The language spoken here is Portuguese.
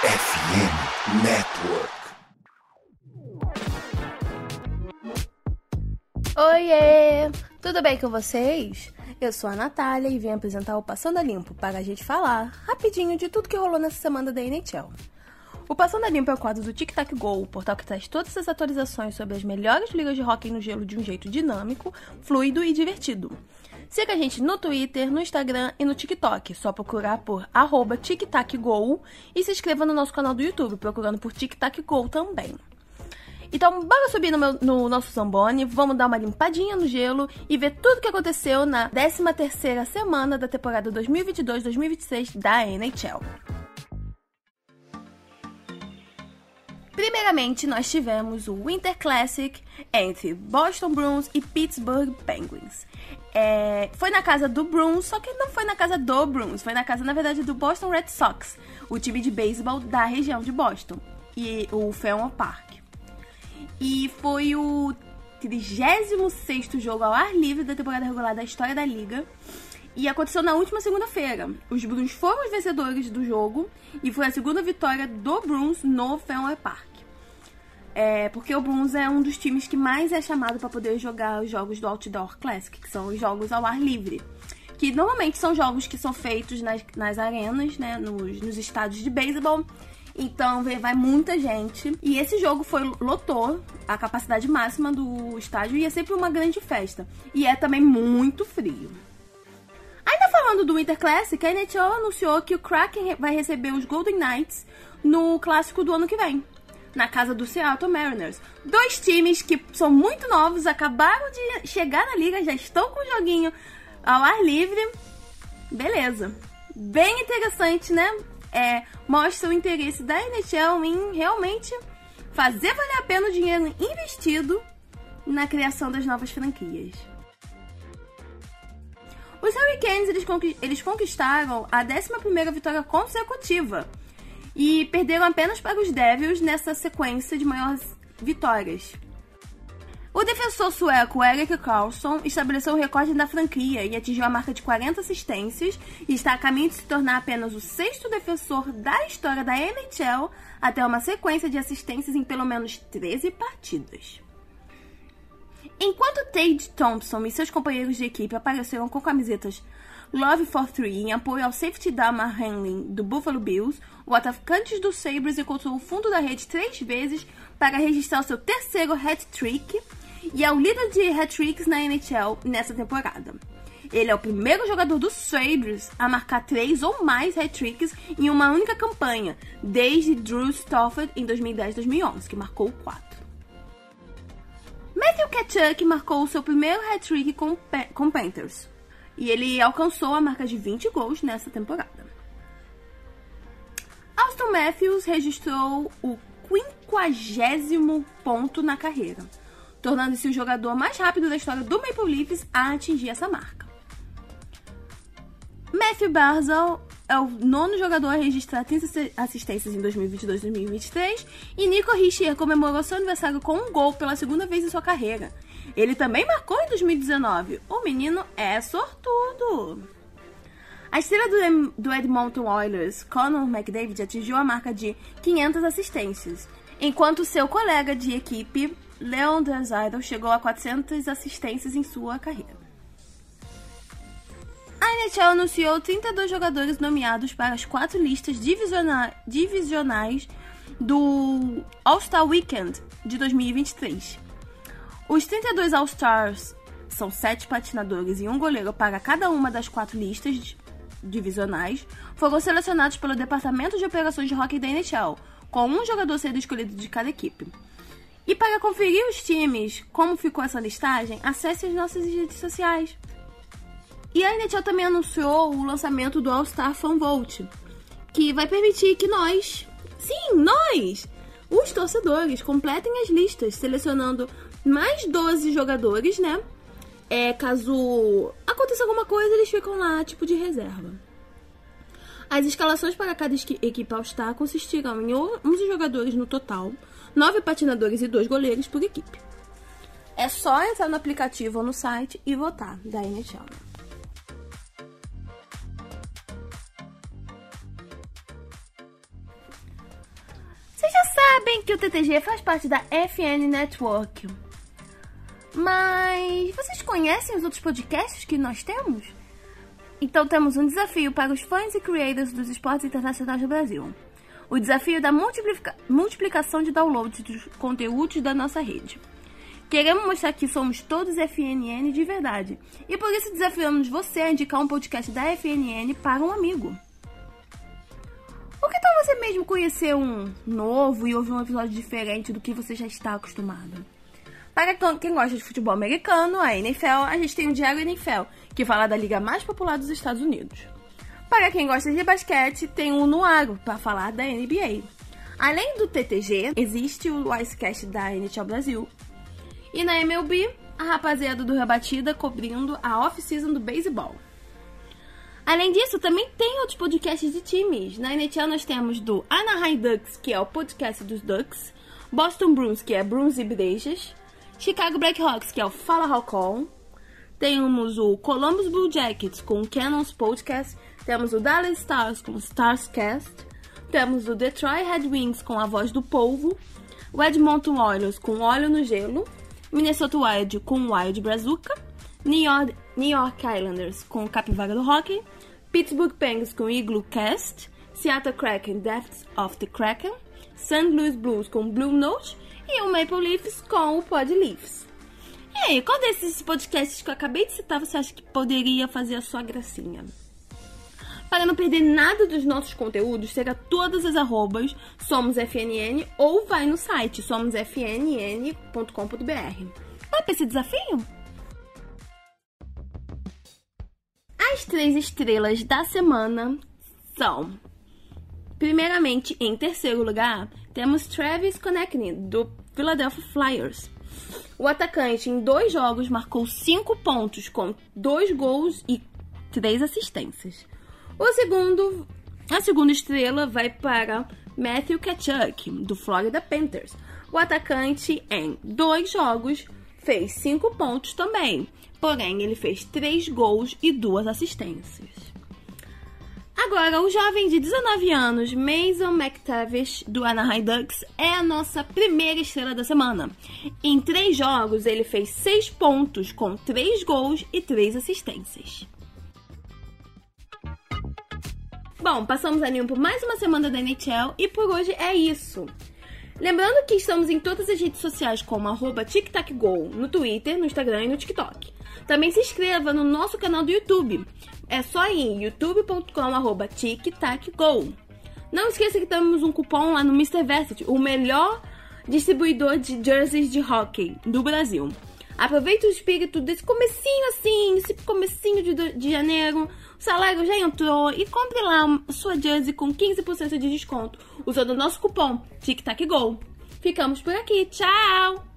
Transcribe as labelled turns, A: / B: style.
A: FM Network.
B: Oiê! Tudo bem com vocês? Eu sou a Natália e vim apresentar o Passando a Limpo para a gente falar rapidinho de tudo que rolou nessa semana da NHL. O Passando a Limpo é o quadro do Tic Tac Go, o portal que traz todas as atualizações sobre as melhores ligas de hockey no gelo de um jeito dinâmico, fluido e divertido. Siga a gente no Twitter, no Instagram e no TikTok. Só procurar por arroba TicTacGo e se inscreva no nosso canal do YouTube, procurando por TicTacGo também. Então, bora subir no, meu, no, nosso Zamboni, vamos dar uma limpadinha no gelo e ver tudo o que aconteceu na 13ª semana da temporada 2022-2026 da NHL. Primeiramente, nós tivemos o Winter Classic entre Boston Bruins e Pittsburgh Penguins. É, foi na casa do Bruins, só que não foi na casa do Bruins, foi na casa, na verdade, do Boston Red Sox, o time de beisebol da região de Boston, e o Fenway Park. E foi o 36 jogo ao ar livre da temporada regular da história da liga. E aconteceu na última segunda-feira. Os Bruins foram os vencedores do jogo e foi a segunda vitória do Bruins no Fenway Park. É, porque o Bruins é um dos times que mais é chamado para poder jogar os jogos do Outdoor Classic, que são os jogos ao ar livre. Que normalmente são jogos que são feitos nas, nas arenas, né, nos, nos estádios de beisebol. Então vai muita gente. E esse jogo foi lotou a capacidade máxima do estádio e é sempre uma grande festa. E é também muito frio. Ainda falando do Winter Classic, a NHL anunciou que o Kraken vai receber os Golden Knights no clássico do ano que vem, na casa do Seattle Mariners. Dois times que são muito novos, acabaram de chegar na liga, já estão com o joguinho ao ar livre. Beleza. Bem interessante, né? é, mostra o interesse da NHL em realmente fazer valer a pena o dinheiro investido na criação das novas franquias. Os Hurricanes eles, conquistaram a 11ª vitória consecutiva e perderam apenas para os Devils nessa sequência de maiores vitórias. O defensor sueco Erik Karlsson estabeleceu o recorde da franquia e atingiu a marca de 40 assistências e está a caminho de se tornar apenas o sexto defensor da história da NHL a ter uma sequência de assistências em pelo menos 13 partidas. Enquanto Tate Thompson e seus companheiros de equipe apareceram com camisetas Love for Three em apoio ao safety Damar Hamlin do Buffalo Bills, o atacante do Sabres encontrou o fundo da rede três vezes para registrar o seu terceiro hat-trick e é o líder de hat-tricks na NHL nessa temporada. Ele é o primeiro jogador dos Sabres a marcar três ou mais hat-tricks em uma única campanha, desde Drew Stafford em 2010-2011, que marcou quatro. Matthew Tkachuk marcou o seu primeiro hat-trick com, com Panthers, e ele alcançou a marca de 20 gols nessa temporada. Austin Matthews registrou o quinquagésimo ponto na carreira, tornando-se o jogador mais rápido da história do Maple Leafs a atingir essa marca. Matthew Barzal é o nono jogador a registrar 30 assistências em 2022-2023 e Nico Richier comemorou seu aniversário com um gol pela segunda vez em sua carreira. Ele também marcou em 2019. O menino é sortudo. A estrela do Edmonton Oilers, Conor McDavid, atingiu a marca de 500 assistências, enquanto seu colega de equipe Leon Draisaitl chegou a 400 assistências em sua carreira. A NHL anunciou 32 jogadores nomeados para as quatro listas divisiona divisionais do All-Star Weekend de 2023. Os 32 All-Stars são sete patinadores e um goleiro para cada uma das quatro listas divisionais, foram selecionados pelo Departamento de Operações de Hockey da NHL, com um jogador sendo escolhido de cada equipe. E para conferir os times, como ficou essa listagem, acesse as nossas redes sociais. E a NHL também anunciou o lançamento do All-Star Fan Vote, que vai permitir que nós, sim, nós, os torcedores, completem as listas, selecionando mais 12 jogadores, né? É, caso aconteça alguma coisa, eles ficam lá, tipo de reserva. As escalações para cada equipe All-Star consistirão em 11 jogadores no total, nove patinadores e dois goleiros por equipe. É só entrar no aplicativo ou no site e votar da NHL. bem que o TTG faz parte da FN Network. Mas vocês conhecem os outros podcasts que nós temos? Então temos um desafio para os fãs e creators dos esportes internacionais do Brasil. O desafio da multiplica multiplicação de downloads dos conteúdos da nossa rede. Queremos mostrar que somos todos FNN de verdade. E por isso desafiamos você a indicar um podcast da FNN para um amigo. Ou que tal você mesmo conhecer um novo e ouvir um episódio diferente do que você já está acostumado? Para quem gosta de futebol americano, a NFL, a gente tem o Diário NFL, que fala da liga mais popular dos Estados Unidos. Para quem gosta de basquete, tem o Nuaro, para falar da NBA. Além do TTG, existe o Icecast da NHL Brasil. E na MLB, a rapaziada do Rebatida cobrindo a off-season do beisebol. Além disso, também tem outros podcasts de times. Na NHL nós temos do Anaheim Ducks, que é o podcast dos Ducks, Boston Bruins, que é Bruins e Brejas, Chicago Blackhawks, que é o Fala Halcon. Temos o Columbus Blue Jackets com o Cannons Podcast. Temos o Dallas Stars com o Starscast. Temos o Detroit Red Wings com a voz do polvo. O Edmonton Oilers com óleo no gelo. Minnesota Wild com Wild Brazuca. New York, New York Islanders com Capivara do Hockey. Pittsburgh Penguins com Igloo Cast. Seattle Kraken Deaths of the Kraken. St. Louis Blues com Blue Note e o Maple Leafs com o Pod Leafs. E aí, qual desses podcasts que eu acabei de citar você acha que poderia fazer a sua gracinha? Para não perder nada dos nossos conteúdos, siga todas as arrobas SomosFNN ou vai no site somosfnn.com.br. Vai para esse desafio? As três estrelas da semana são Primeiramente, em terceiro lugar, temos Travis Konechny, do Philadelphia Flyers. O atacante, em dois jogos, marcou cinco pontos, com dois gols e três assistências. O segundo, a segunda estrela vai para Matthew Kachuk, do Florida Panthers. O atacante, em dois jogos, fez cinco pontos também, porém ele fez três gols e duas assistências. Agora, o jovem de 19 anos, Mason McTavish, do Anaheim Ducks, é a nossa primeira estrela da semana. Em três jogos, ele fez seis pontos, com três gols e três assistências. Bom, passamos a limpo mais uma semana da NHL e por hoje é isso. Lembrando que estamos em todas as redes sociais como arroba TicTacGo, no Twitter, no Instagram e no TikTok. Também se inscreva no nosso canal do YouTube. É só em youtube.com tictacgo. Não esqueça que temos um cupom lá no Mr. Varsity, o melhor distribuidor de jerseys de hockey do Brasil. Aproveite o espírito desse comecinho assim, esse comecinho de, de janeiro. O salário já entrou e compre lá sua jersey com 15% de desconto usando o nosso cupom TicTacGo. Ficamos por aqui. Tchau!